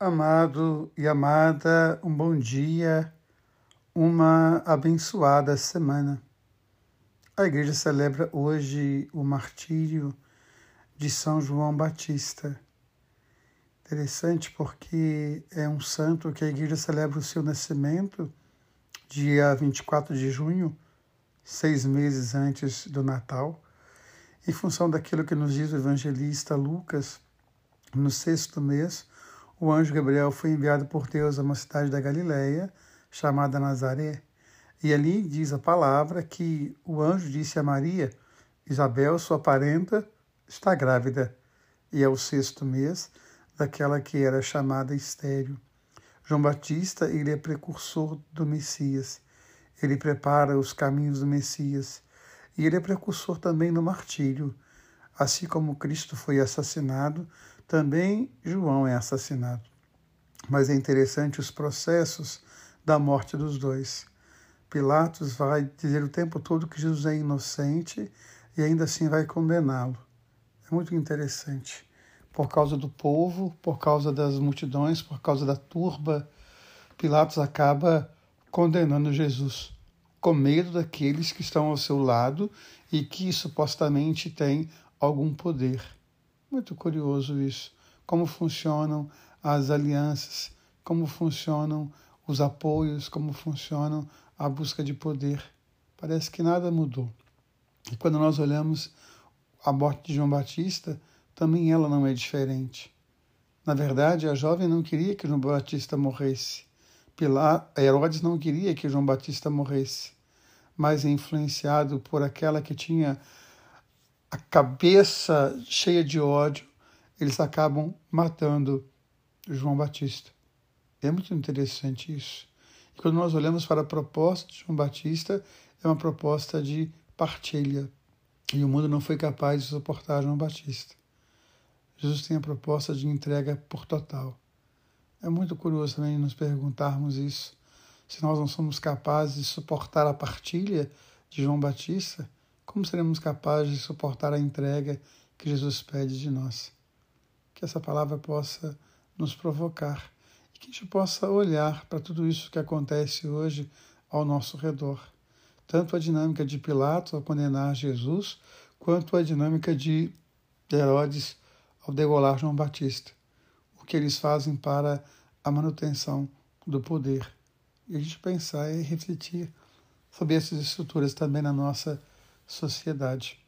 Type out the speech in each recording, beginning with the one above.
Amado e amada, um bom dia, uma abençoada semana. A igreja celebra hoje o martírio de São João Batista. Interessante porque é um santo que a igreja celebra o seu nascimento, dia 24 de junho, seis meses antes do Natal, em função daquilo que nos diz o evangelista Lucas, no sexto mês o anjo Gabriel foi enviado por Deus a uma cidade da Galiléia chamada Nazaré. E ali diz a palavra que o anjo disse a Maria: Isabel, sua parenta, está grávida, e é o sexto mês daquela que era chamada estéreo. João Batista, ele é precursor do Messias. Ele prepara os caminhos do Messias. E ele é precursor também no martírio. Assim como Cristo foi assassinado, também João é assassinado. Mas é interessante os processos da morte dos dois. Pilatos vai dizer o tempo todo que Jesus é inocente e ainda assim vai condená-lo. É muito interessante. Por causa do povo, por causa das multidões, por causa da turba, Pilatos acaba condenando Jesus, com medo daqueles que estão ao seu lado e que supostamente têm algum poder. Muito curioso isso. Como funcionam as alianças, como funcionam os apoios, como funcionam a busca de poder. Parece que nada mudou. E quando nós olhamos a morte de João Batista, também ela não é diferente. Na verdade, a jovem não queria que João Batista morresse. Pilar, Herodes não queria que João Batista morresse, mas influenciado por aquela que tinha a cabeça cheia de ódio, eles acabam matando João Batista. É muito interessante isso. E quando nós olhamos para a proposta de João Batista, é uma proposta de partilha. E o mundo não foi capaz de suportar João Batista. Jesus tem a proposta de entrega por total. É muito curioso também nos perguntarmos isso. Se nós não somos capazes de suportar a partilha de João Batista, como seremos capazes de suportar a entrega que Jesus pede de nós? Que essa palavra possa nos provocar e que a gente possa olhar para tudo isso que acontece hoje ao nosso redor. Tanto a dinâmica de Pilatos ao condenar Jesus, quanto a dinâmica de Herodes ao degolar João Batista. O que eles fazem para a manutenção do poder. E a gente pensar e refletir sobre essas estruturas também na nossa sociedade.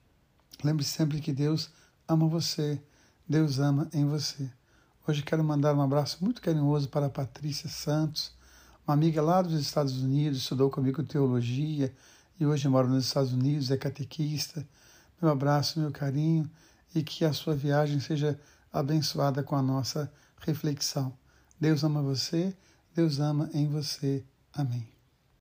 Lembre sempre que Deus ama você, Deus ama em você. Hoje quero mandar um abraço muito carinhoso para a Patrícia Santos, uma amiga lá dos Estados Unidos, estudou comigo teologia e hoje mora nos Estados Unidos, é catequista. Meu abraço, meu carinho e que a sua viagem seja abençoada com a nossa reflexão. Deus ama você, Deus ama em você. Amém.